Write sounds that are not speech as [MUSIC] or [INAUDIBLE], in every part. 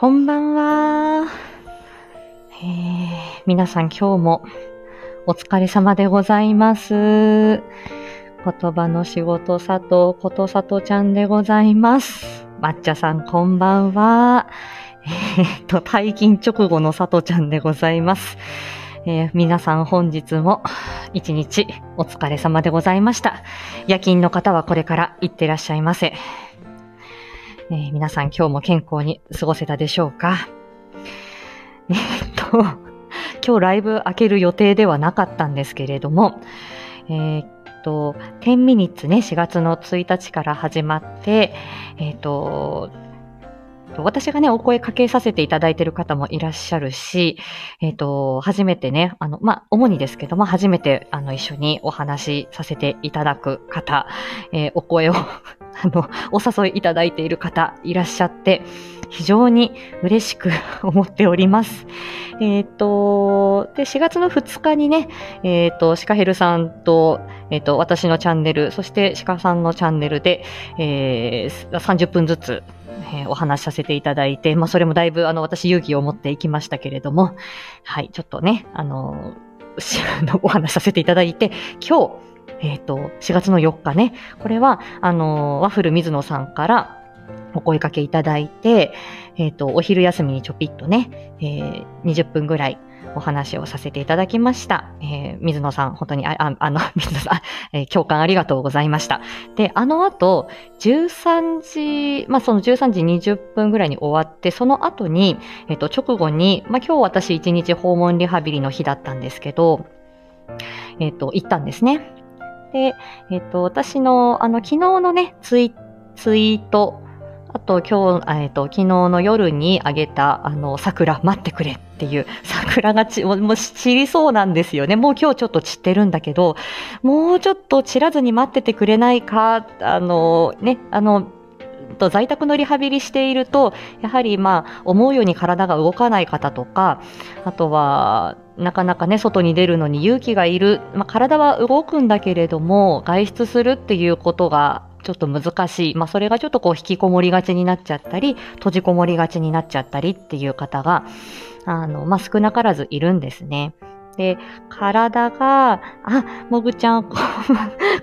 こんばんは。えー、皆さん今日もお疲れ様でございます。言葉の仕事佐藤こと佐藤ちゃんでございます。抹茶さんこんばんは。えーっと、退勤直後の佐藤ちゃんでございます。えー皆さん本日も一日お疲れ様でございました。夜勤の方はこれから行ってらっしゃいませ。えー皆さん今日も健康に過ごせたでしょうか？[LAUGHS] えっと、今日ライブ開ける予定ではなかったんですけれども、えーっと、10ミニッツね、4月の1日から始まって、えーっと、私がね、お声かけさせていただいている方もいらっしゃるし、えっ、と、初めてね、あの、まあ、主にですけども、初めて、あの、一緒にお話しさせていただく方、えーお声を、[LAUGHS] あの、お誘いいただいている方いらっしゃって、非常に嬉しく [LAUGHS] 思っております。えっ、と、で、4月の2日にね、えっ、と、シカヘルさんと、えっ、と、私のチャンネル、そしてシカさんのチャンネルで、えー30分ずつ、えお話しさせていただいて、まあ、それもだいぶ、あの、私勇気を持っていきましたけれども、はい、ちょっとね、あの、[LAUGHS] お話しさせていただいて、今日、えっ、と、4月の4日ね、これは、あの、ワッフル水野さんからお声かけいただいて、えっ、と、お昼休みにちょぴっとね、えー20分ぐらいお話をさせていただきました。えー水野さん、本当に、あ、あの、[LAUGHS] 水野さん、えー共感ありがとうございました。で、あの後、13時、まあ、その13時20分ぐらいに終わって、その後に、えっ、と、直後に、まあ、今日私1日訪問リハビリの日だったんですけど、えっ、と、行ったんですね。で、えっ、と、私の、あの、昨日のね、ツイツイート、あと今日、えっ、と、昨日の夜にあげた、あの、桜待ってくれっていう、[LAUGHS] 桜がち、もうもう散りそうなんですよね。もう今日ちょっと散ってるんだけど、もうちょっと散らずに待っててくれないか、あの、ね、あの、在宅のリハビリしていると、やはりまあ、思うように体が動かない方とか、あとは、なかなかね、外に出るのに勇気がいる。まあ、体は動くんだけれども、外出するっていうことがちょっと難しい。まあ、それがちょっとこう引きこもりがちになっちゃったり、閉じこもりがちになっちゃったりっていう方が、あの、まあ、少なからずいるんですね。で、体が、あ、もぐちゃん、こん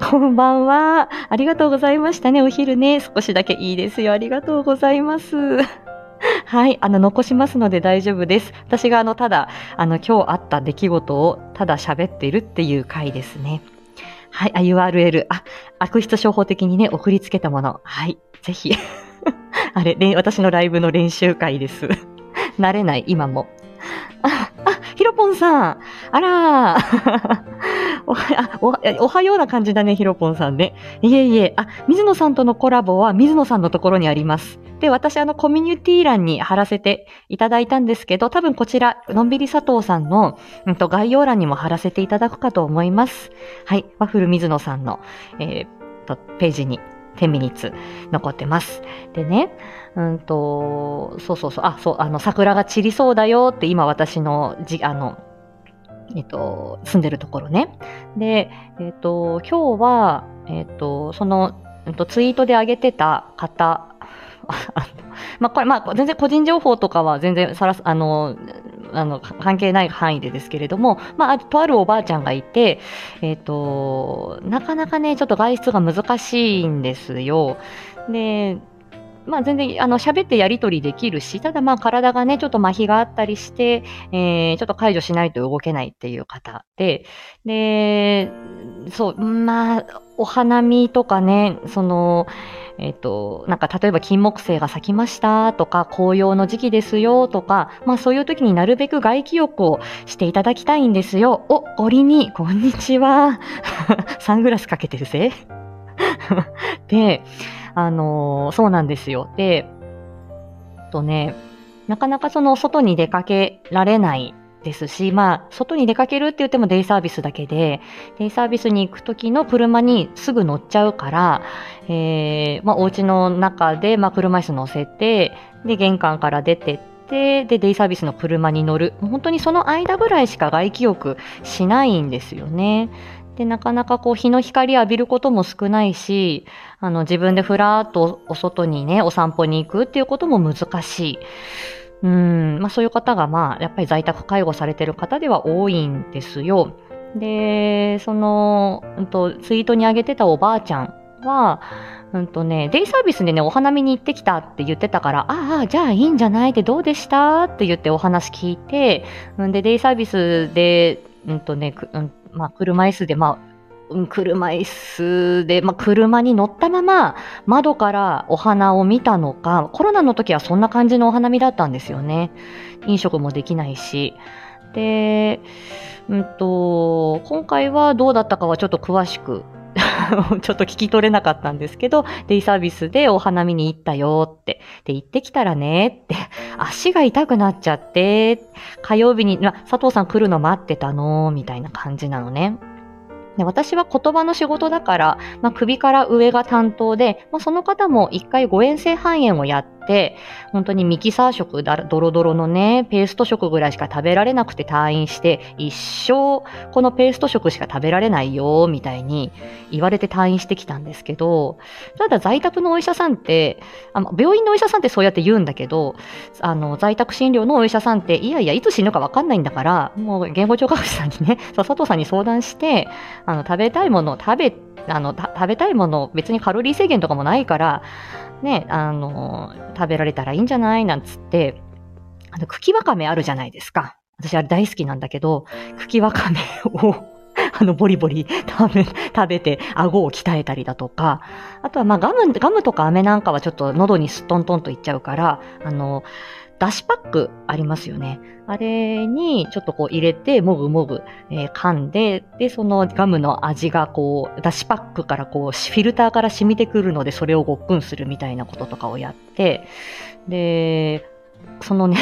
こんばんは。ありがとうございましたね。お昼ね。少しだけいいですよ。ありがとうございます。はい。あの、残しますので大丈夫です。私が、あの、ただ、あの、今日あった出来事をただ喋っているっていう回ですね。はい。あ、URL。あ、悪質商法的にね、送りつけたもの。はい。ぜひ。[LAUGHS] あれ、れ私のライブの練習会です。[LAUGHS] 慣れない、今も。あ、あ、ひろぽんさん。あらー [LAUGHS] おはあおおはような感じだね、ひろぽんさんね。いえいえ、あ、水野さんとのコラボは水野さんのところにあります。で、私、あの、コミュニティ欄に貼らせていただいたんですけど、多分こちら、のんびり佐藤さんの、うんと、概要欄にも貼らせていただくかと思います。はい、ワッフル水野さんの、えーと、ページに、10ミニッツ残ってます。でね、うんと、そうそうそう、あ、そう、あの、桜が散りそうだよって今私のじ、あの、えっと、住んでるところね。で、えっと、今日は、えっと、その、うんと、ツイートで上げてた方、まあ、これ、まあ、全然個人情報とかは全然さらす、あの、あの、関係ない範囲でですけれども、まあ、とあるおばあちゃんがいて、えっ、と、なかなかね、ちょっと外出が難しいんですよ。で、まあ全然、あの、喋ってやりとりできるし、ただまあ体がね、ちょっと麻痺があったりして、えー、ちょっと解除しないと動けないっていう方で、で、そう、まあ、お花見とかね、その、えっ、と、なんか例えば金木犀が咲きましたとか、紅葉の時期ですよとか、まあそういう時になるべく外気浴をしていただきたいんですよ。お、折に、こんにちは。[LAUGHS] サングラスかけてるぜ。[LAUGHS] で、あのそうなんですよ。で、とね、なかなかその外に出かけられないですし、まあ、外に出かけるって言ってもデイサービスだけで、デイサービスに行く時の車にすぐ乗っちゃうから、えー、まあ、お家の中で、まあ、車椅子乗せて、で、玄関から出てって、で、デイサービスの車に乗る。本当にその間ぐらいしか外気浴しないんですよね。で、なかなかこう日の光浴びることも少ないし、あの自分でふらーっとお外にね、お散歩に行くっていうことも難しい。うん、まあそういう方がまあやっぱり在宅介護されてる方では多いんですよ。で、その、うんと、ツイートに上げてたおばあちゃんは、うんとね、デイサービスでね、お花見に行ってきたって言ってたから、ああ、じゃあいいんじゃないでどうでしたって言ってお話聞いて、んで、デイサービスで、うんとね、うん、まあ、車椅子で、まあ、車椅子で、まあ、車に乗ったまま窓からお花を見たのか、コロナの時はそんな感じのお花見だったんですよね。飲食もできないし。で、うんと、今回はどうだったかはちょっと詳しく [LAUGHS] ちょっと聞き取れなかったんですけど、デイサービスでお花見に行ったよって。で、行ってきたらねって、足が痛くなっちゃって、火曜日に、ま、佐藤さん来るの待ってたのみたいな感じなのね。で私は言葉の仕事だから、まあ、首から上が担当で、まあ、その方も一回誤嚥性肺炎をやって、本当にミキサー食だ、ドロドロのね、ペースト食ぐらいしか食べられなくて退院して、一生このペースト食しか食べられないよ、みたいに言われて退院してきたんですけど、ただ在宅のお医者さんって、あの病院のお医者さんってそうやって言うんだけど、あの、在宅診療のお医者さんって、いやいや、いつ死ぬかわかんないんだから、もう言語聴覚士さんにね、[LAUGHS] 佐藤さんに相談して、あの、食べたいものを食べ、あの、食べたいもの、別にカロリー制限とかもないから、ね、あの、食べられたらいいんじゃないなんつって、あの、茎わかめあるじゃないですか。私あれ大好きなんだけど、茎わかめをあの、ボリボリ食べ、食べて、顎を鍛えたりだとか、あとは、まあ、ガム、ガムとか飴なんかはちょっと喉にすっとんとんといっちゃうから、あの、だしパックありますよね。あれにちょっとこう入れて、もぐもぐ、えー、噛んで、で、そのガムの味がこう、だしパックからこう、フィルターから染みてくるので、それをごっくんするみたいなこととかをやって、で、そのね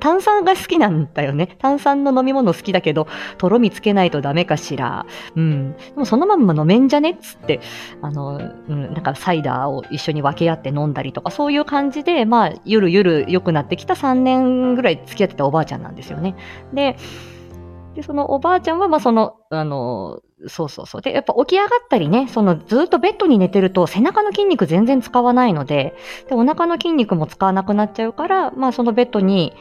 炭酸が好きなんだよね。炭酸の飲み物好きだけど、とろみつけないとダメかしら。うん。でもそのまんま飲めんじゃねっつって、あの、うん、なんかサイダーを一緒に分け合って飲んだりとか、そういう感じで、まあ、ゆるゆる良くなってきた3年ぐらい付き合ってたおばあちゃんなんですよね。で、で、そのおばあちゃんは、まあ、その、あの、そうそうそう。で、やっぱ起き上がったりね、そのずっとベッドに寝てると背中の筋肉全然使わないので、で、お腹の筋肉も使わなくなっちゃうから、まあそのベッドに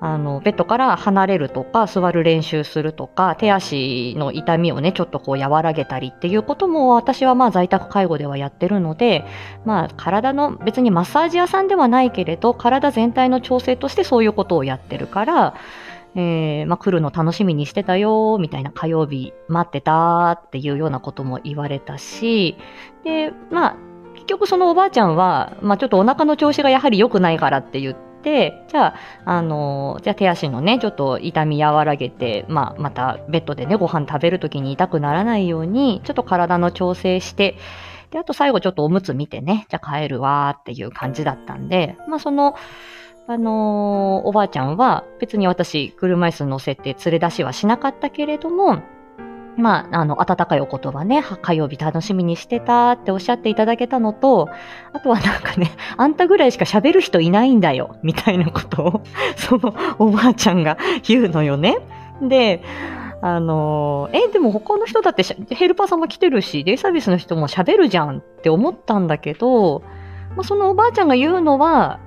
あの、ベッドから離れるとか、座る練習するとか、手足の痛みをね、ちょっとこう和らげたりっていうことも私はまあ在宅介護ではやってるので、まあ体の別にマッサージ屋さんではないけれど、体全体の調整としてそういうことをやってるから、えー、まあ来るの楽しみにしてたよ、みたいな火曜日待ってたっていうようなことも言われたし、で、まあ結局そのおばあちゃんは、まあちょっとお腹の調子がやはり良くないからって言って、じゃあ、あの、じゃあ手足のね、ちょっと痛み和らげて、まあ、またベッドでね、ご飯食べるときに痛くならないように、ちょっと体の調整して、で、あと最後ちょっとおむつ見てね、じゃあ帰るわーっていう感じだったんで、まあその、あのー、おばあちゃんは別に私車椅子乗せて連れ出しはしなかったけれども、まあ、あの、温かいお言葉ね、火曜日楽しみにしてたっておっしゃっていただけたのと、あとはなんかね、[LAUGHS] あんたぐらいしか喋る人いないんだよ、みたいなことを、[LAUGHS] そのおばあちゃんが言うのよね。で、あの、え、でも他の人だってヘルパーさんも来てるし、デイサービスの人も喋るじゃんって思ったんだけど、まあ、そのおばあちゃんが言うのは、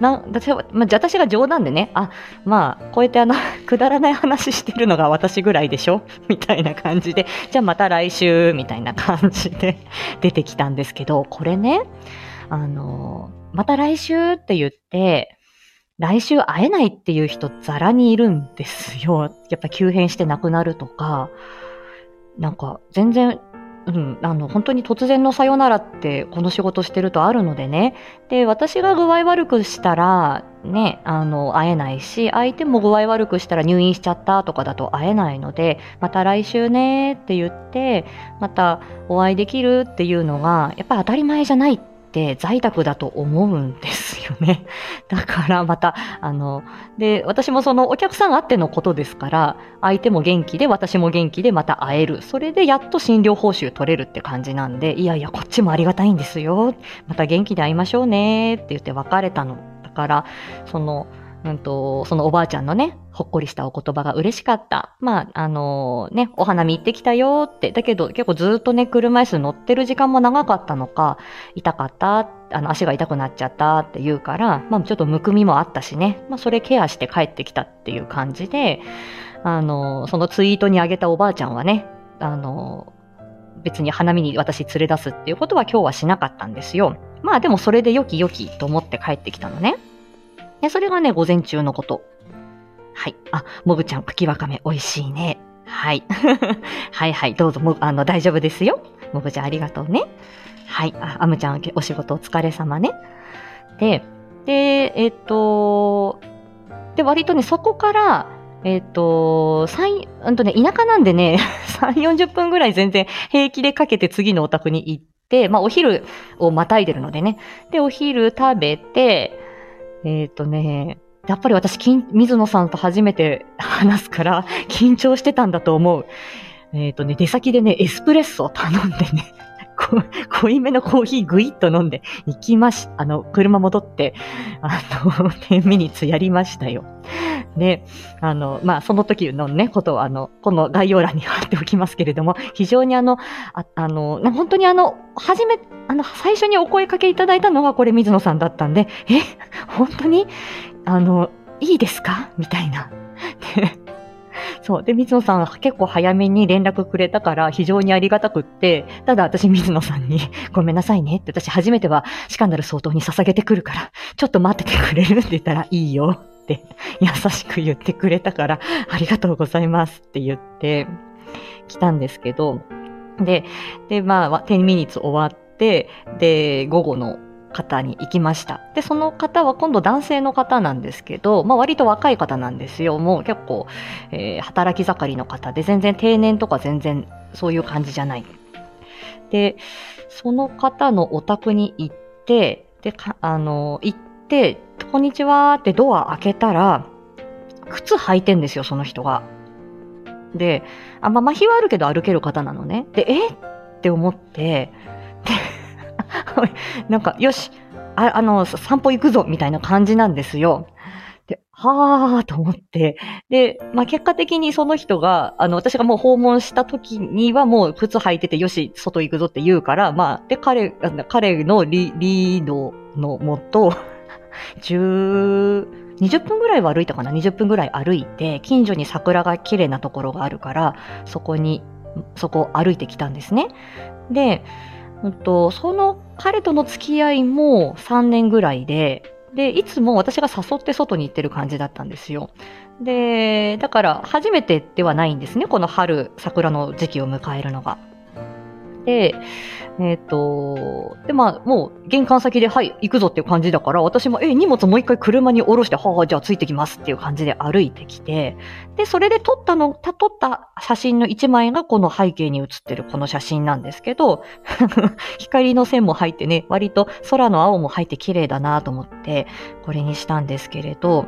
な私は、まあ、私が冗談でね、あ、まあ、こうやってあの、[LAUGHS] くだらない話してるのが私ぐらいでしょ？[LAUGHS] みたいな感じで、じゃあまた来週、みたいな感じで [LAUGHS] 出てきたんですけど、これね、あの、また来週って言って、来週会えないっていう人ザラにいるんですよ。やっぱ急変して亡くなるとか、なんか全然うん、あの、本当に突然のさよならって、この仕事してるとあるのでね。で、私が具合悪くしたら、ね、あの、会えないし、相手も具合悪くしたら入院しちゃったとかだと会えないので、また来週ねって言って、またお会いできるっていうのが、やっぱり当たり前じゃないっって在宅だと思うんですよね。[LAUGHS] だからまた、あの、で、私もそのお客さんあってのことですから、相手も元気で私も元気でまた会える。それでやっと診療報酬取れるって感じなんで、いやいや、こっちもありがたいんですよ。また元気で会いましょうねって言って別れたの。だから、その、うんと、そのおばあちゃんのね、ほっこりしたお言葉が嬉しかった。まあ、あのね、お花見行ってきたよって。だけど、結構ずっとね、車椅子乗ってる時間も長かったのか、痛かった、あの、足が痛くなっちゃったって言うから、まあ、ちょっとむくみもあったしね、まあ、それケアして帰ってきたっていう感じで、あのそのツイートにあげたおばあちゃんはね、あの別に花見に私連れ出すっていうことは今日はしなかったんですよ。まあでもそれでよきよきと思って帰ってきたのね。で、それがね、午前中のこと。はい。あ、もぐちゃん、茎わかめ美味しいね。はい。[LAUGHS] はいはい、どうぞ、も、あの、大丈夫ですよ。もぐちゃん、ありがとうね。はい。あ、あむちゃん、お仕事お疲れ様ね。で、で、えっと、で、割とね、そこから、えっ、と、三、うんとね、田舎なんでね、3、40分ぐらい全然平気でかけて次のお宅に行って、まあお昼をまたいでるのでね。で、お昼食べて、えっ、とね、やっぱり私、水野さんと初めて話すから、[LAUGHS] 緊張してたんだと思う。えっ、とね、出先でね、エスプレッソを頼んでね、[LAUGHS] 濃いめのコーヒーぐいっと飲んで行きまし、あの、車戻って、あの、10ミニッツやりましたよ。で、あの、まあ、その時のね、ことを、あの、この概要欄に貼っておきますけれども、非常にあの、ああの、本当にあの、初め、あの、最初にお声かけいただいたのがこれ水野さんだったんで、え、本当にあの、いいですか？みたいな。そう。で、水野さんは結構早めに連絡くれたから非常にありがたくって、ただ私水野さんに [LAUGHS] ごめんなさいねって私初めてはシカンダル相当に捧げてくるから、ちょっと待っててくれるって言ったらいいよって優しく言ってくれたから、ありがとうございますって言って来たんですけど、で、で、まあ、10ミニッツ終わって、で、午後の方に行きました。で、その方は今度男性の方なんですけど、まあ割と若い方なんですよ。もう結構、えー働き盛りの方で、全然定年とか全然そういう感じじゃない。で、その方のお宅に行って、で、かあの、行って、こんにちはってドア開けたら、靴履いてんですよ、その人が。で、あ、まあ、麻痺はあるけど歩ける方なのね。で、えって思って、で、[LAUGHS] なんか、よし、ああの、散歩行くぞみたいな感じなんですよ。で、はーと思って。で、まあ、結果的にその人が、あの、私がもう訪問した時にはもう靴履いてて、よし、外行くぞって言うから、まあ、で、彼、の彼のリリードのもと、10、20分ぐらいは歩いたかな ?20 分ぐらい歩いて、近所に桜が綺麗なところがあるから、そこに、そこを歩いてきたんですね。で、うんと、その彼との付き合いも3年ぐらいで、で、いつも私が誘って外に行ってる感じだったんですよ。で、だから初めてではないんですね。この春、桜の時期を迎えるのが。で、えっ、と、で、まあ、もう玄関先で、はい、行くぞっていう感じだから、私も、え、荷物もう一回車に下ろして、はあ、じゃあついてきますっていう感じで歩いてきて、で、それで撮ったの、撮った写真の一枚がこの背景に写ってるこの写真なんですけど、[LAUGHS] 光の線も入ってね、割と空の青も入って綺麗だなと思って、これにしたんですけれど、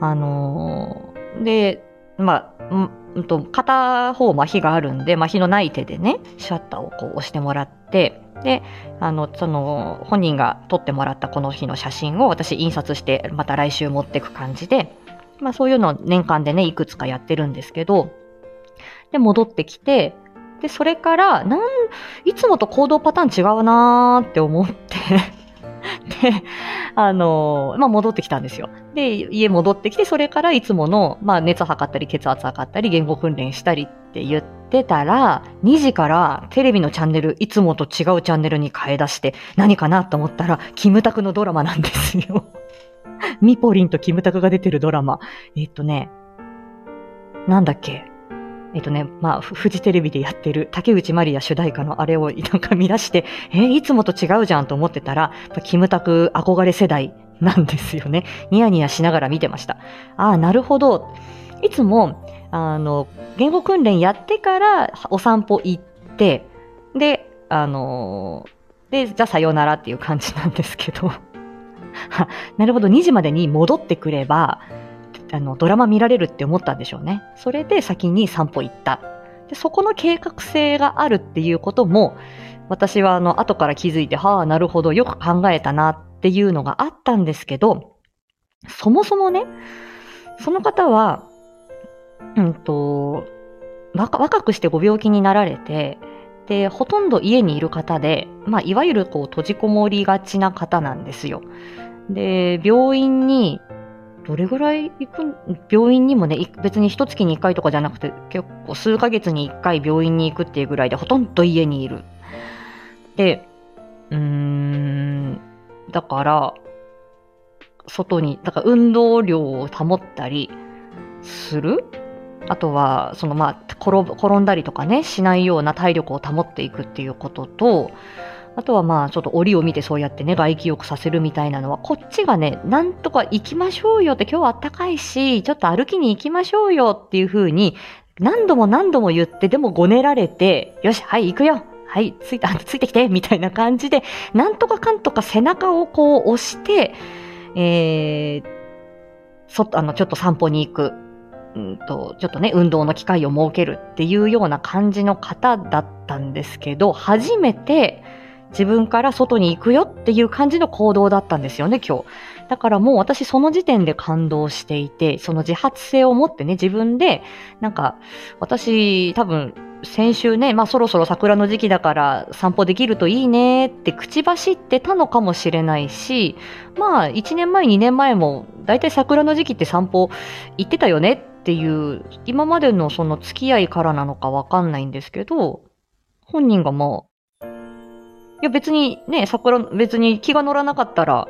あのーで、まあ、うんと、片方麻痺があるんで、麻痺のない手でね、シャッターをこう押してもらって、で、あの、その、本人が撮ってもらったこの日の写真を私印刷して、また来週持ってく感じで、まあそういうのを年間でね、いくつかやってるんですけど、で、戻ってきて、で、それから、なん、いつもと行動パターン違うなーって思って、で、あの、まあ、戻ってきたんですよ。で、家戻ってきて、それからいつもの、まあ、熱測ったり、血圧測ったり、言語訓練したりって言ってたら、2時からテレビのチャンネル、いつもと違うチャンネルに変え出して、何かなと思ったら、キムタクのドラマなんですよ。ミポリンとキムタクが出てるドラマ。えっとね、なんだっけ？えっとね、まあ、フジテレビでやってる竹内まりや主題歌のあれをなんか見出して、えーいつもと違うじゃんと思ってたら、キムタク憧れ世代なんですよね。ニヤニヤしながら見てました。ああ、なるほど。いつも、あの、言語訓練やってからお散歩行って、で、あので、じゃあさようならっていう感じなんですけど。[LAUGHS] なるほど、2時までに戻ってくれば、あの、ドラマ見られるって思ったんでしょうね。それで先に散歩行った。で、そこの計画性があるっていうことも、私はあの、後から気づいて、はあ、なるほど、よく考えたなっていうのがあったんですけど、そもそもね、その方は、うんと、若若くしてご病気になられて、で、ほとんど家にいる方で、まあ、いわゆるこう閉じこもりがちな方なんですよ。で、病院に、どれぐらい行く病院にもね、別に一月に一回とかじゃなくて、結構数ヶ月に一回病院に行くっていうぐらいで、ほとんど家にいる。で、うーん、だから、外に、だから運動量を保ったりする？あとは、そのまあ転、転んだりとかね、しないような体力を保っていくっていうことと、あとはまあ、ちょっと折を見てそうやってね、外気浴させるみたいなのは、こっちがね、なんとか行きましょうよって、今日はあったかいし、ちょっと歩きに行きましょうよっていう風に、何度も何度も言って、でもごねられて、よし、はい、行くよはい、ついた、ついてきてみたいな感じで、なんとかかんとか背中をこう押して、えー、そあの、ちょっと散歩に行く。うんと、ちょっとね、運動の機会を設けるっていうような感じの方だったんですけど、初めて自分から外に行くよっていう感じの行動だったんですよね、今日。だからもう私その時点で感動していて、その自発性を持ってね、自分で、なんか、私多分先週ね、まあそろそろ桜の時期だから散歩できるといいねって口走ってたのかもしれないし、まあ1年前、2年前も大体桜の時期って散歩行ってたよねっていう、今までのその付き合いからなのかわかんないんですけど、本人がまあ、や別にね、桜、別に気が乗らなかったら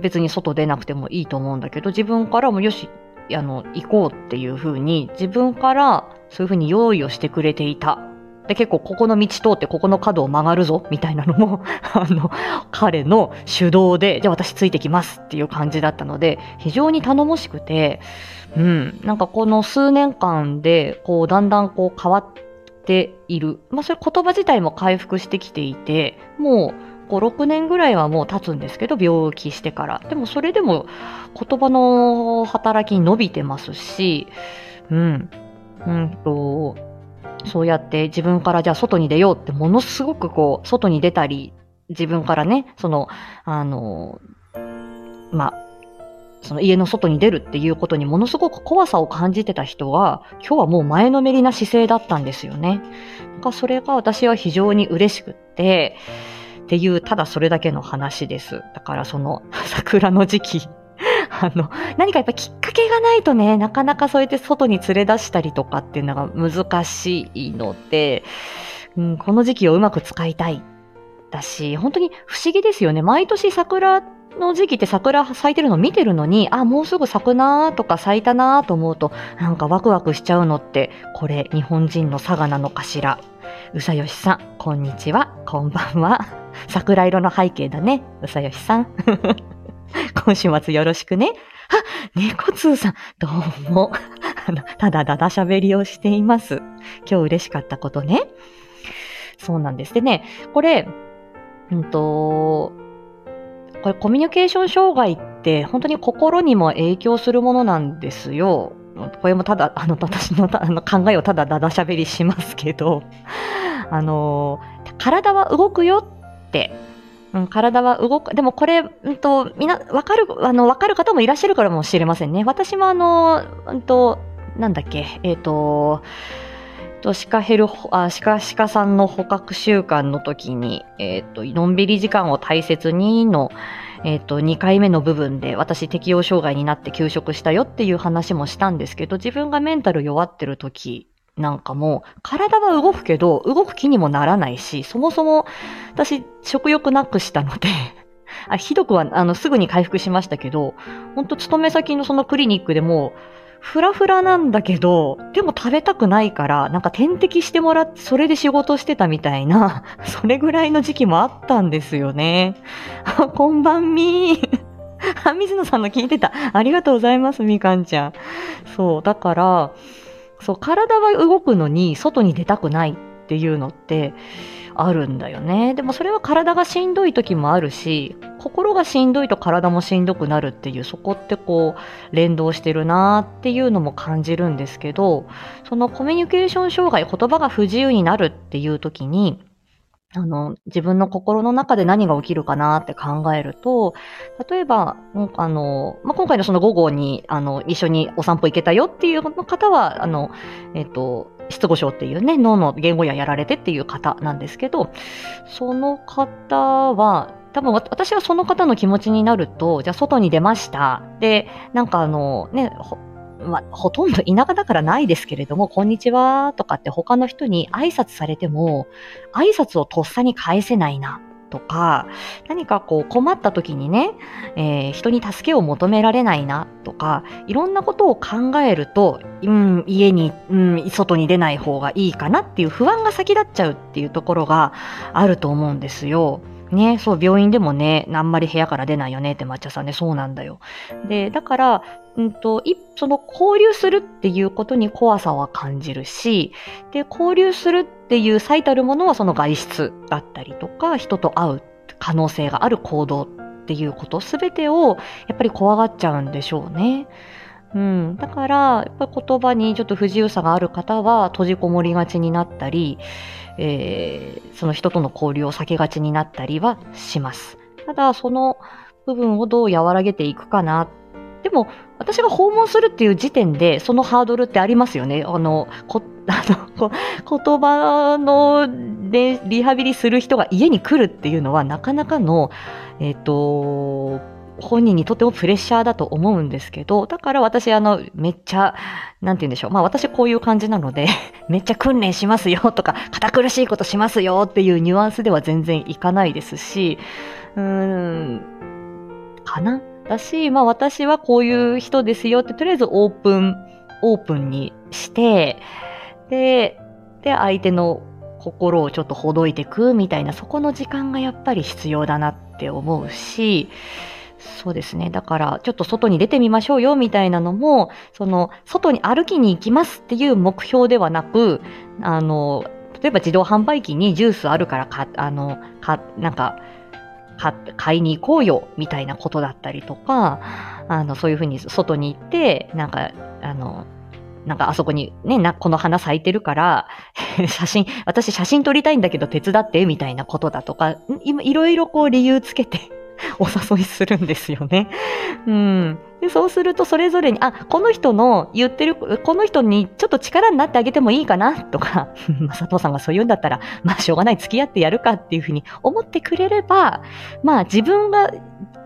別に外出なくてもいいと思うんだけど、自分からもよし、あの、行こうっていう風に自分からそういうふうに用意をしてくれていた。で、結構ここの道通ってここの角を曲がるぞ、みたいなのも [LAUGHS] あの、彼の主導で、じゃあ私ついてきますっていう感じだったので、非常に頼もしくて、うん、なんかこの数年間で、こう、だんだんこう変わってている。まあ、それ言葉自体も回復してきていて、もう、5、6年ぐらいはもう経つんですけど、病気してから。でもそれでも言葉の働き伸びてますし、うん。うんと、そうやって自分からじゃあ外に出ようってものすごくこう、外に出たり、自分からね、その、あの、まあ、その家の外に出るっていうことにものすごく怖さを感じてた人は、今日はもう前のめりな姿勢だったんですよね。なんかそれが私は非常に嬉しくって、っていう、ただそれだけの話です。だからその [LAUGHS] 桜の時期 [LAUGHS] あの、何かやっぱきっかけがないとね、なかなかそうやって外に連れ出したりとかっていうのが難しいので、うん、この時期をうまく使いたい。だし、本当に不思議ですよね。毎年桜の時期って桜咲いてるの見てるのに、あ、もうすぐ咲くなーとか咲いたなーと思うと、なんかワクワクしちゃうのって、これ日本人の差がなのかしら。うさよしさん、こんにちは、こんばんは。桜色の背景だね、うさよしさん。[LAUGHS] 今週末よろしくね。あ、猫通さん、どうも。[LAUGHS] ただだだ喋りをしています。今日嬉しかったことね。そうなんです。でね、これ、うんと、これコミュニケーション障害って本当に心にも影響するものなんですよ。これもただ、[LAUGHS] あの、私の [LAUGHS] あの考えをただだだ喋りしますけど、[LAUGHS] あの、体は動くよってうん、体は動く。でもこれ、うんと、みんな、わかる、あの、わかる方もいらっしゃるからもしれませんね。私もあの、うんと、なんだっけ、えっ、ー、と、と、鹿ヘル、あ、鹿、鹿さんの捕獲習慣の時に、えっ、ー、と、のんびり時間を大切にの、えっ、ー、と、2回目の部分で私適応障害になって休職したよっていう話もしたんですけど、自分がメンタル弱ってる時なんかも、体は動くけど、動く気にもならないし、そもそも私、食欲なくしたので [LAUGHS] あひどくは、あの、すぐに回復しましたけど、ほんと勤め先のそのクリニックでも、ふらふらなんだけど、でも食べたくないから、なんか点滴してもらって、それで仕事してたみたいな、[LAUGHS] それぐらいの時期もあったんですよね。あ、[LAUGHS] こんばんみー。[LAUGHS] あ、水野さんの聞いてた。ありがとうございます、みかんちゃん。そう、だから、そう、体は動くのに外に出たくないっていうのってあるんだよね。でもそれは体がしんどい時もあるし、心がしんどいと体もしんどくなるっていう、そこってこう連動してるなっていうのも感じるんですけど、そのコミュニケーション障害、言葉が不自由になるっていう時に、あの、自分の心の中で何が起きるかなって考えると、例えば、あの、まあ、今回のその午後に、あの、一緒にお散歩行けたよっていう方は、あの、えっ、と、失語症っていうね、脳の言語ややられてっていう方なんですけど、その方は、多分私はその方の気持ちになると、じゃあ外に出ました。で、なんかあの、ね、ま、ほとんど田舎だからないですけれども、こんにちはとかって他の人に挨拶されても、挨拶をとっさに返せないな。とか、何かこう困った時にね、えー、人に助けを求められないなとか、いろんなことを考えると、うん、家に、うん、外に出ない方がいいかなっていう不安が先立っちゃうっていうところがあると思うんですよ。ね、そう、病院でもね、あんまり部屋から出ないよねって抹茶さんね、そうなんだよ。で、だから、うんと、いその交流するっていうことに怖さは感じるし、で、交流するっていう最たるものはその外出だったりとか、人と会う可能性がある行動っていうことすべてを、やっぱり怖がっちゃうんでしょうね。うん。だから、やっぱり言葉にちょっと不自由さがある方は閉じこもりがちになったり、えー、その人との交流を避けがちになったりはします。ただ、その部分をどう和らげていくかな。でも、私が訪問するっていう時点で、そのハードルってありますよね。あの、こ [LAUGHS] あの言葉のでリハビリする人が家に来るっていうのは、なかなかの、えっ、ー、と、本人にとってもプレッシャーだと思うんですけど、だから私、あの、めっちゃ、なんて言うんでしょう。まあ私こういう感じなので [LAUGHS] めっちゃ訓練しますよとか、堅苦しいことしますよっていうニュアンスでは全然いかないですし、うーん、かな？だし、まあ私はこういう人ですよって、とりあえずオープン、オープンにして、で、で、相手の心をちょっとほどいてくみたいな、そこの時間がやっぱり必要だなって思うし、そうですね。だから、ちょっと外に出てみましょうよ、みたいなのも、その、外に歩きに行きますっていう目標ではなく、あの、例えば自動販売機にジュースあるからか、あの、か、なんか、買いに行こうよ、みたいなことだったりとか、あの、そういうふうに外に行って、なんか、あの、なんかあそこにね、な、この花咲いてるから、[LAUGHS] 写真、私写真撮りたいんだけど手伝って、みたいなことだとか、今いろいろこう理由つけて [LAUGHS] お誘いするんですよね。うん。で、そうするとそれぞれに、あ、この人の言ってる、この人にちょっと力になってあげてもいいかなとか、[LAUGHS] 佐藤さんがそう言うんだったら、まあしょうがない、付き合ってやるかっていうふうに思ってくれれば、まあ自分が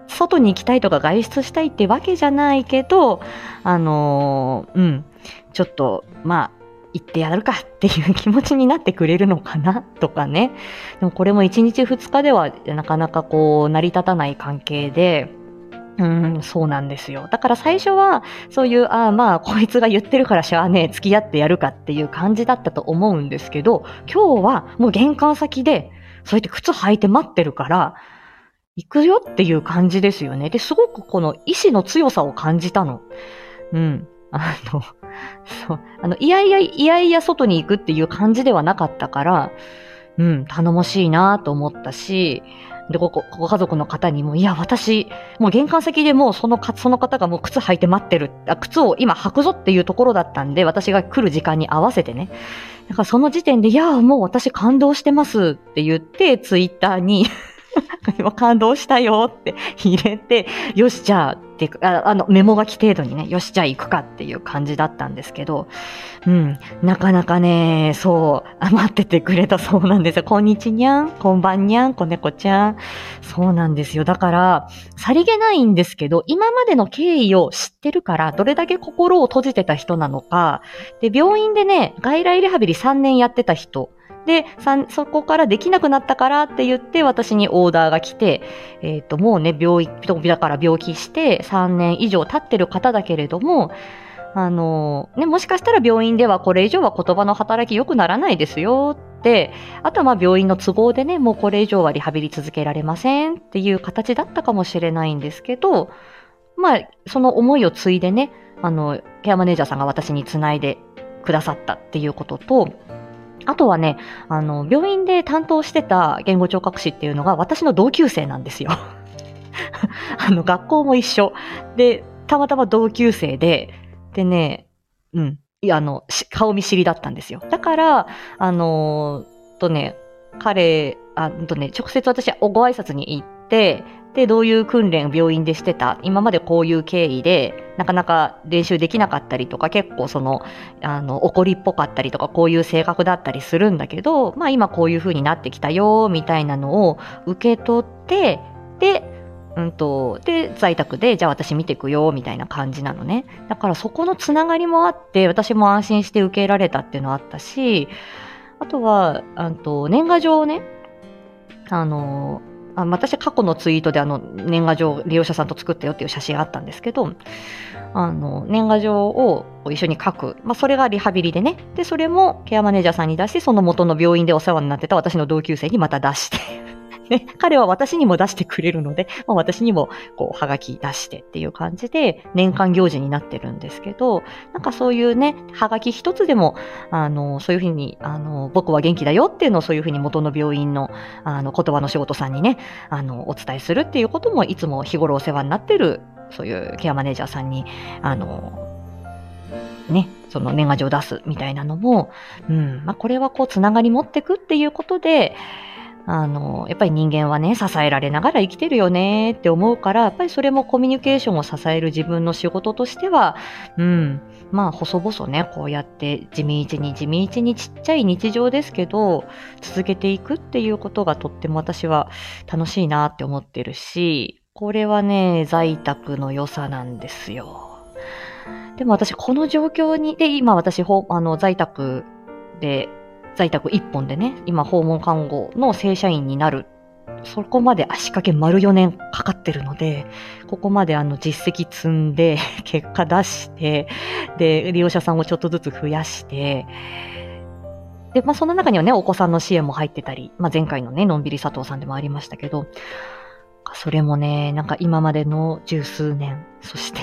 外に行きたいとか外出したいってわけじゃないけど、あのー、うん、ちょっと、まあ、行ってやるかっていう気持ちになってくれるのかなとかね。でもこれも1日2日ではなかなかこう成り立たない関係で、うん、そうなんですよ。だから最初は、そういう、ああまあ、こいつが言ってるからしゃあねえ、付き合ってやるかっていう感じだったと思うんですけど、今日はもう玄関先で、そうやって靴履いて待ってるから、行くよっていう感じですよね。で、すごくこの意志の強さを感じたの。うん。あの、[LAUGHS] そう。あの、いやいや、いやいや外に行くっていう感じではなかったから、うん、頼もしいなと思ったし、で、ご、ご家族の方にも、いや、私、もう玄関先でもうそのか、その方がもう靴履いて待ってる。あ、靴を今履くぞっていうところだったんで、私が来る時間に合わせてね。だからその時点で、いや、もう私感動してますって言って、ツイッターに [LAUGHS] 感動したよって入れて、よし、じゃあ、ってああの、メモ書き程度にね、よし、じゃあ行くかっていう感じだったんですけど、うん、なかなかね、そう、待っててくれたそうなんですよ。こんにちにゃん、こんばんにゃん、子猫ちゃん。そうなんですよ。だから、さりげないんですけど、今までの経緯を知ってるから、どれだけ心を閉じてた人なのか、で、病院でね、外来リハビリ3年やってた人、で、そこからできなくなったからって言って私にオーダーが来て、えっ、ー、と、もうね、病院、だから病気して3年以上経ってる方だけれども、あの、ね、もしかしたら病院ではこれ以上は言葉の働き良くならないですよって、あとはまあ病院の都合でね、もうこれ以上はリハビリ続けられませんっていう形だったかもしれないんですけど、まあ、その思いを継いでね、あの、ケアマネージャーさんが私につないでくださったっていうことと、あとはね、あの、病院で担当してた言語聴覚士っていうのが私の同級生なんですよ。[LAUGHS] あの、学校も一緒。で、たまたま同級生で、でね、うん。いや、あの、顔見知りだったんですよ。だから、あのー、とね、彼あとね、直接私はご挨拶に行って、で、どういう訓練病院でしてた今までこういう経緯で、なかなか練習できなかったりとか、結構その、あの、怒りっぽかったりとか、こういう性格だったりするんだけど、まあ今こういう風になってきたよ、みたいなのを受け取って、で、うんと、で、在宅で、じゃあ私見てくよ、みたいな感じなのね。だからそこのつながりもあって、私も安心して受けられたっていうのあったし、あとは、あと、年賀状をね、あの、あ私過去のツイートであの年賀状利用者さんと作ったよっていう写真あったんですけど、あの、年賀状を一緒に書く。まあ、それがリハビリでね。で、それもケアマネージャーさんに出して、その元の病院でお世話になってた私の同級生にまた出してね、[LAUGHS] 彼は私にも出してくれるので、まあ、私にも、こう、はがき出してっていう感じで、年間行事になってるんですけど、なんかそういうね、はがき一つでも、あの、そういうふうに、あの、僕は元気だよっていうのをそういうふうに元の病院の、あの、言葉の仕事さんにね、あの、お伝えするっていうことも、いつも日頃お世話になってる、そういうケアマネージャーさんに、あの、ね、その年賀状を出すみたいなのも、うん、まあ、これはこう、つながり持ってくっていうことで、あの、やっぱり人間はね、支えられながら生きてるよねって思うから、やっぱりそれもコミュニケーションを支える自分の仕事としては、うん、まあ、細々ね、こうやって地道に地道にちっちゃい日常ですけど、続けていくっていうことがとっても私は楽しいなって思ってるし、これはね、在宅の良さなんですよ。でも私、この状況に、で、今私、あの、在宅で在宅一本でね、今訪問看護の正社員になる。そこまで足掛け丸4年かかってるので、ここまであの実績積んで、[LAUGHS] 結果出して、で、利用者さんをちょっとずつ増やして、で、まあその中にはね、お子さんの支援も入ってたり、まあ前回のね、のんびり佐藤さんでもありましたけど、それもね、なんか今までの十数年、そして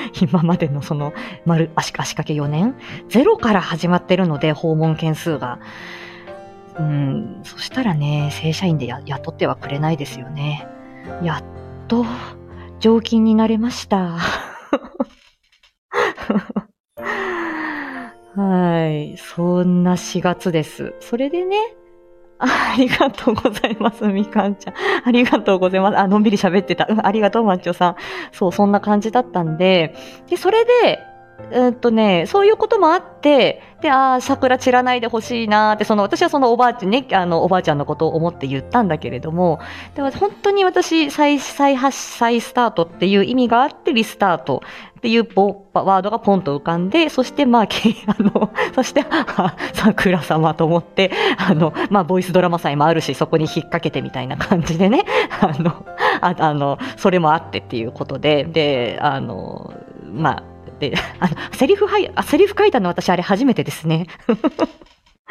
[LAUGHS] 今までのその丸足足掛け4年、ゼロから始まってるので、訪問件数が。うん、そしたらね、正社員で雇ってはくれないですよね。やっと、常勤になれました。[LAUGHS] はい。そんな4月です。それでね、ありがとうございます、みかんちゃん。[LAUGHS] ありがとうございます。あ、のんびり喋ってた。うん、ありがとう、マッチョさん。そう、そんな感じだったんで、で、それで、うんとね、そういうこともあって、で、ああ、桜散らないでほしいなって、その、私はそのおばあちゃんね、あの、おばあちゃんのことを思って言ったんだけれども、でも本当に私、再、再発、再スタートっていう意味があって、リスタートっていうワードがポンと浮かんで、そしてまあ、[LAUGHS] あの、そして、桜様と思って、あの、まあ、ボイスドラマ祭もあるし、そこに引っ掛けてみたいな感じでね、[LAUGHS] あの、ああの、それもあってっていうことで、で、あの、まあ、で、あの、セリフはい、セリフ書いたの私あれ初めてですね。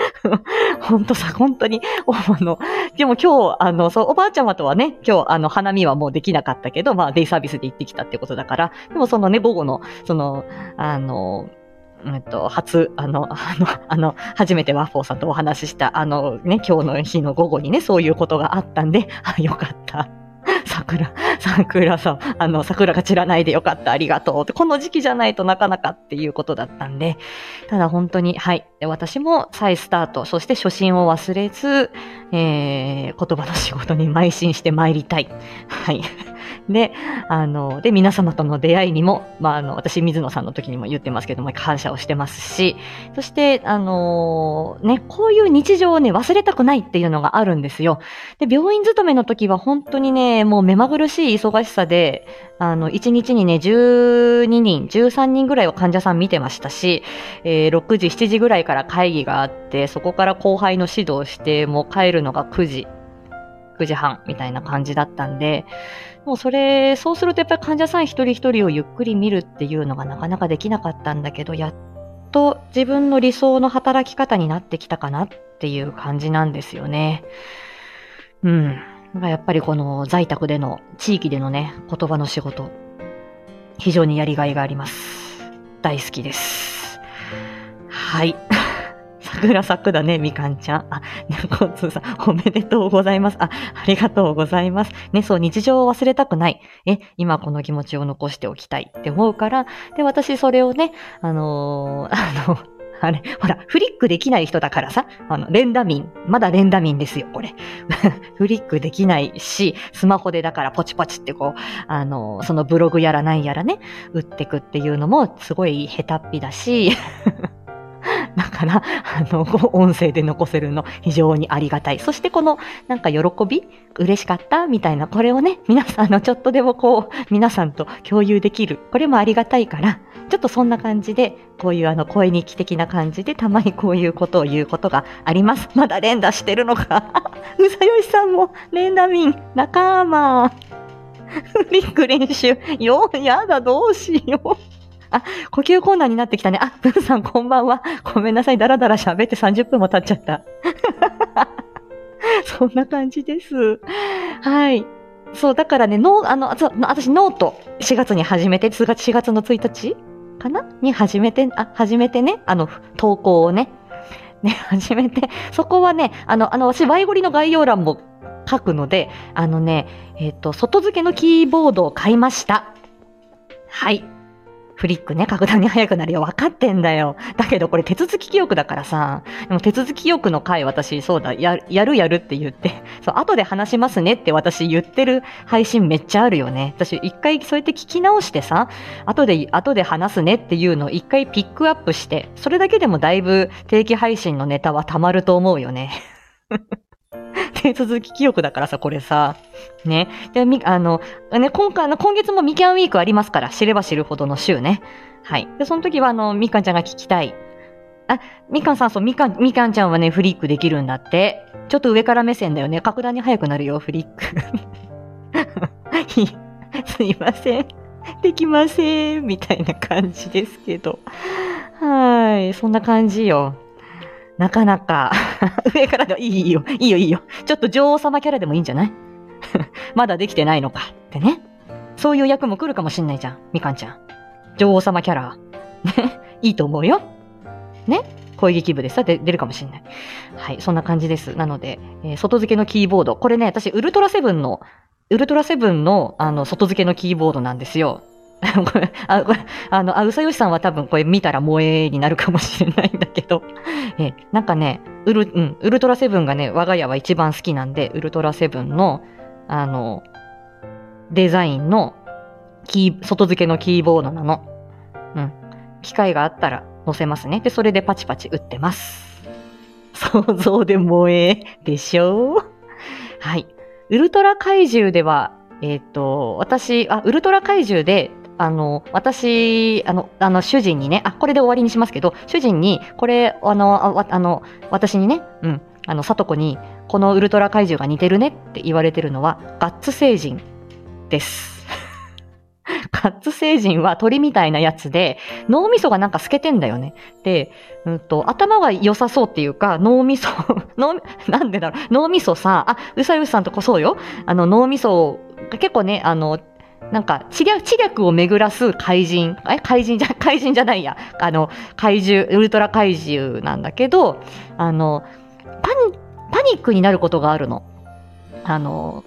[LAUGHS] 本当さ、本当に、あの、でも今日、あの、そう、おばあちゃまとはね、今日、あの、花見はもうできなかったけど、まあ、デイサービスで行ってきたってことだから、でもそのね、午後の、その、あの、えっと、初、あの、あの、あの、初めてワッフォーさんとお話しした、あのね、今日の日の午後にね、そういうことがあったんで、あ、よかった。桜、桜さん、あの、桜が散らないでよかった、ありがとうって、この時期じゃないとなかなかっていうことだったんで、ただ本当に、はい。私も再スタート、そして初心を忘れず、えー、言葉の仕事に邁進して参りたい。はい。で、あの、で、皆様との出会いにも、まあ、あの、私、水野さんの時にも言ってますけども、感謝をしてますし、そして、あのね、こういう日常をね、忘れたくないっていうのがあるんですよ。で、病院勤めの時は本当にね、もう目まぐるしい忙しさで、あの、1日にね、12人、13人ぐらいは患者さん見てましたし、えー、6時、7時ぐらいから会議があって、そこから後輩の指導して、もう帰るのが9時、9時半みたいな感じだったんで、もうそれ、そうするとやっぱり患者さん一人一人をゆっくり見るっていうのがなかなかできなかったんだけど、やっと自分の理想の働き方になってきたかなっていう感じなんですよね。うん。やっぱりこの在宅での、地域でのね、言葉の仕事、非常にやりがいがあります。大好きです。はい。桜咲くだね、みかんちゃん。あ、猫通さん、おめでとうございます。あ、ありがとうございます。ね、そう、日常を忘れたくない。え、今この気持ちを残しておきたいって思うから、で、私それをね、あのー、[LAUGHS] あの、あれ、ほら、フリックできない人だからさ、あの、連打民、まだ連打民ですよ、これ。[LAUGHS] フリックできないし、スマホでだからポチポチってこう、あの、そのブログやらなんやらね、打ってくっていうのもすごい下手っぴだし、[LAUGHS] [LAUGHS] だから、あの、音声で残せるの非常にありがたい。そしてこの、なんか喜び嬉しかったみたいな、これをね、皆さんのちょっとでもこう、皆さんと共有できる。これもありがたいから、ちょっとそんな感じで、こういうあの、声日記的な感じで、たまにこういうことを言うことがあります。まだ連打してるのか。うさよしさんも、連打民、仲間。[LAUGHS] フリック練習。よ、やだ、どうしよう。あ、呼吸困難になってきたね。あ、ブンさんこんばんは。ごめんなさい。だらだら喋って30分も経っちゃった。[LAUGHS] そんな感じです。はい。そう、だからね、ノー、あの、私ノート4月に始めて、4月 ,4 月の1日かな？に始めて、あ、始めてね、あの、投稿をね、ね、始めて、そこはね、あの、あの、私、ワイゴリの概要欄も書くので、あのね、えっ、ー、と、外付けのキーボードを買いました。はい。フリックね、格段に速くなるよ。分かってんだよ。だけどこれ手続き記憶だからさ、でも手続き記憶の回私、そうだ、ややるやるって言って、そう、後で話しますねって私言ってる配信めっちゃあるよね。私一回そうやって聞き直してさ、後で、後で話すねっていうのを一回ピックアップして、それだけでもだいぶ定期配信のネタは溜まると思うよね。手続き記憶だからさ、これさ。ね。で、み、あの、ね、今回、の、今月もみきゃんウィークありますから、知れば知るほどの週ね。はい。で、その時は、あの、みかんちゃんが聞きたい。あ、みかんさん、そう、みかん、みかんちゃんはね、フリックできるんだって。ちょっと上から目線だよね。格段に速くなるよ、フリック。[LAUGHS] すいません。できません。みたいな感じですけど。はい。そんな感じよ。なかなか [LAUGHS] 上からではいいよ、いいよ、いいよ。ちょっと女王様キャラでもいいんじゃない？[LAUGHS] まだできてないのかってね。そういう役も来るかもしんないじゃん、みかんちゃん。女王様キャラ。ね、[LAUGHS] いいと思うよ。ね？攻撃部でさ、出るかもしんない。はい、そんな感じです。なので、えー、外付けのキーボード。これね、私、ウルトラセブンの、ウルトラセブンの、あの、外付けのキーボードなんですよ。[LAUGHS] これ、あ、これ、あの、あ、うさよしさんは多分これ見たら萌えになるかもしれないんだけど、[LAUGHS] え、なんかね、ウル、うん、ウルトラセブンがね、我が家は一番好きなんで、ウルトラセブンの、あの、デザインの、キー、外付けのキーボードなの。うん。機会があったら載せますね。で、それでパチパチ打ってます。[LAUGHS] 想像で萌えでしょはい。ウルトラ怪獣では、えっ、ー、と、私、あ、ウルトラ怪獣であの、私、あの、あの、主人にね、あ、これで終わりにしますけど、主人に、これ、あの、ああの、私にね、うん、あの、さとこに、このウルトラ怪獣が似てるねって言われてるのは、ガッツ星人です。[LAUGHS] ガッツ星人は鳥みたいなやつで、脳みそがなんか透けてんだよね。で、うんと、頭は良さそうっていうか、脳みそ、[LAUGHS] 脳、なんでだろう、脳みそさ、あ、うさゆさんとこそうよ。あの、脳みそが結構ね、あの、なんか、知略、知略を巡らす怪人、え？怪人じゃ、[LAUGHS] 怪人じゃないや。あの、怪獣、ウルトラ怪獣なんだけど、あの、パニ、パニックになることがあるの。あの、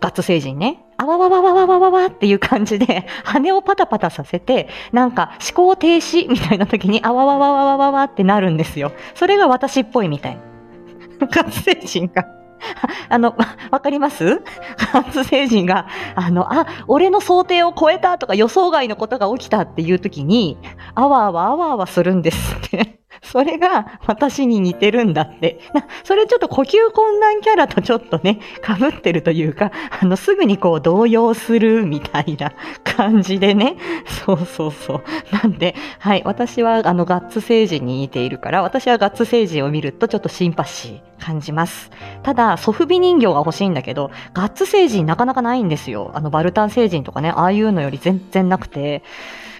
ガッツ星人ね。あわわわわわわわわっていう感じで、[LAUGHS] 羽をパタパタさせて、なんか思考停止みたいな時に、あわわわわわわわってなるんですよ。それが私っぽいみたい。[LAUGHS] ガッツ星人が。[LAUGHS] あの、[LAUGHS] わかります？[LAUGHS] 発星人が、あの、あ、俺の想定を超えたとか予想外のことが起きたっていう時に、あわあわあわあわするんですって。[LAUGHS] それが私に似てるんだって。それちょっと呼吸困難キャラとちょっとね、被ってるというか、あの、すぐにこう動揺するみたいな [LAUGHS] 感じでね。そうそうそう。なんで、はい、私はあの、ガッツ星人に似ているから、私はガッツ星人を見るとちょっとシンパシー感じます。ただ、ソフビ人形が欲しいんだけど、ガッツ星人なかなかないんですよ。あの、バルタン星人とかね、ああいうのより全然なくて、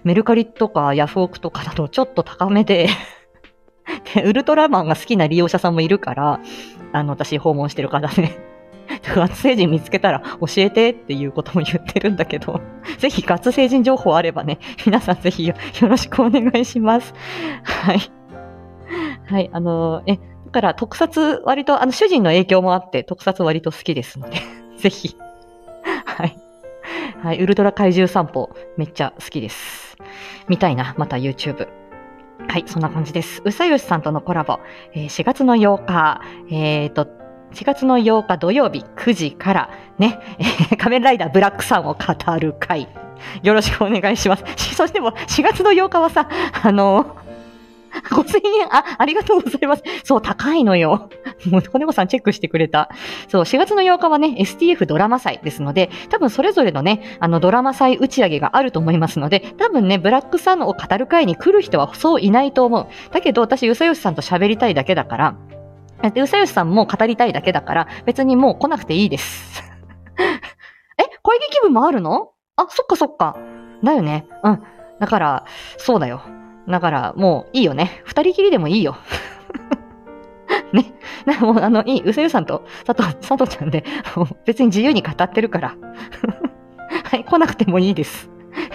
メルカリとかヤフオクとかだとちょっと高めで、[LAUGHS] ウルトラマンが好きな利用者さんもいるから、あの、私訪問してる方ね、ガッツ星人見つけたら教えてっていうことも言ってるんだけど、[LAUGHS] ぜひガッツ星人情報あればね、皆さんぜひよろしくお願いします。はい。はい、あの、え、だから特撮割と、あの、主人の影響もあって特撮割と好きですので、[LAUGHS] ぜひ。はい。はい、ウルトラ怪獣散歩めっちゃ好きです。見たいな、また YouTube。はい、そんな感じです。うさよしさんとのコラボ、えー4月の8日、えーと、4月の8日土曜日9時からね、[LAUGHS] 仮面ライダーブラックさんを語る会。よろしくお願いします。そしても4月の8日はさ、あの [LAUGHS] 5000円、あ、ありがとうございます。そう、高いのよ。[LAUGHS] もう、子猫さんチェックしてくれた。そう、4月の8日はね、STF ドラマ祭ですので、多分それぞれのね、あの、ドラマ祭打ち上げがあると思いますので、多分ね、ブラックさんを語る会に来る人はそういないと思う。だけど、私、うさよしさんと喋りたいだけだから、で、うさよしさんも語りたいだけだから、別にもう来なくていいです。[LAUGHS] え、声劇部もあるの？あ、そっかそっか。だよね。うん。だから、そうだよ。だから、もういいよね。二人きりでもいいよ。[LAUGHS] ね。なもう、あの、いい。うさゆさんと佐藤、佐藤ちゃんで、別に自由に語ってるから。[LAUGHS] はい、来なくてもいいです。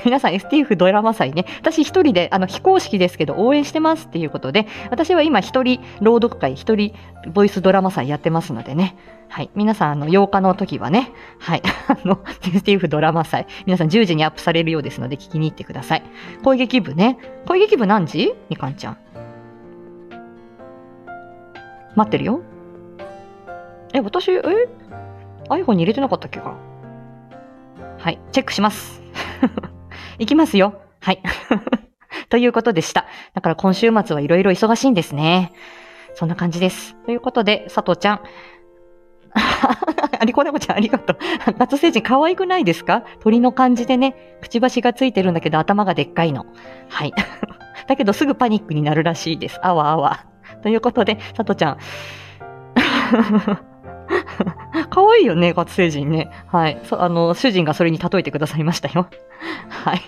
皆さん STF ドラマ祭ね、私一人で、あの、非公式ですけど応援してますっていうことで、私は今一人朗読会、一人ボイスドラマ祭やってますのでね。はい。皆さん、あの、8日の時はね、はい。[LAUGHS] あの、STF ドラマ祭、皆さん10時にアップされるようですので聞きに行ってください。声劇部ね。声劇部何時？みかんちゃん。待ってるよ。え、私、え ?iPhone に入れてなかったっけかはい。チェックします。[LAUGHS] 行きますよ。はい。[LAUGHS] ということでした。だから今週末はいろいろ忙しいんですね。そんな感じです。ということで、佐藤ちゃん。[LAUGHS] ありこねこちゃんありがとう。夏星人可愛くないですか？鳥の感じでね、くちばしがついてるんだけど頭がでっかいの。はい。[LAUGHS] だけどすぐパニックになるらしいです。あわあわ。ということで、佐藤ちゃん。[LAUGHS] 可愛いよね、学生人ね。はい。そあの、主人がそれに例えてくださいましたよ。はい。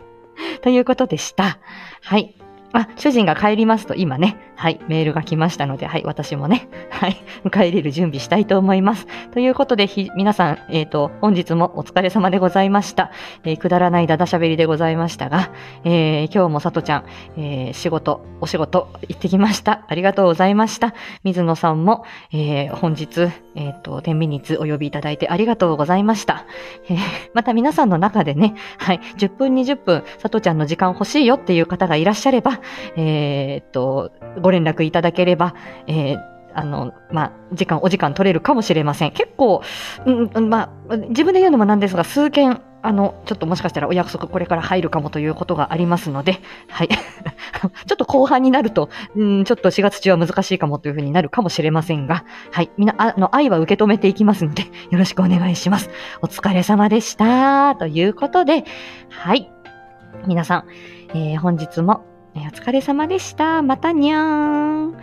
ということでした。はい。あ、主人が帰りますと今ね、はい、メールが来ましたので、はい、私もね、[LAUGHS] はい、迎え入れる準備したいと思います。ということで、皆さん、えっ、と、本日もお疲れ様でございました。えーくだらないだだしゃべりでございましたが、えー今日もさとちゃん、えー仕事、お仕事行ってきました。ありがとうございました。水野さんも、えー本日、えっ、と、天秤日お呼びいただいてありがとうございました。えーまた皆さんの中でね、はい、10分20分、さとちゃんの時間欲しいよっていう方がいらっしゃれば、えーっと、ご連絡いただければ、えーあの、まあ、時間、お時間取れるかもしれません。結構、うん、まあ、自分で言うのもなんですが、数件、あの、ちょっともしかしたらお約束これから入るかもということがありますので、はい。[LAUGHS] ちょっと後半になると、うん、ちょっと4月中は難しいかもというふうになるかもしれませんが、はい。みんな、あの、愛は受け止めていきますので、よろしくお願いします。お疲れ様でした。ということで、はい。皆さん、えー本日も、お疲れ様でした。またにゃーん。は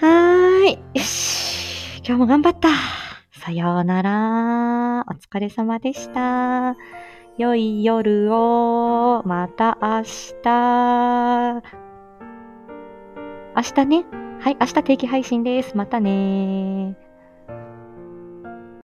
ーい。よし。今日も頑張った。さようなら。お疲れ様でした。良い夜を。また明日。明日ね。はい、明日定期配信です。またね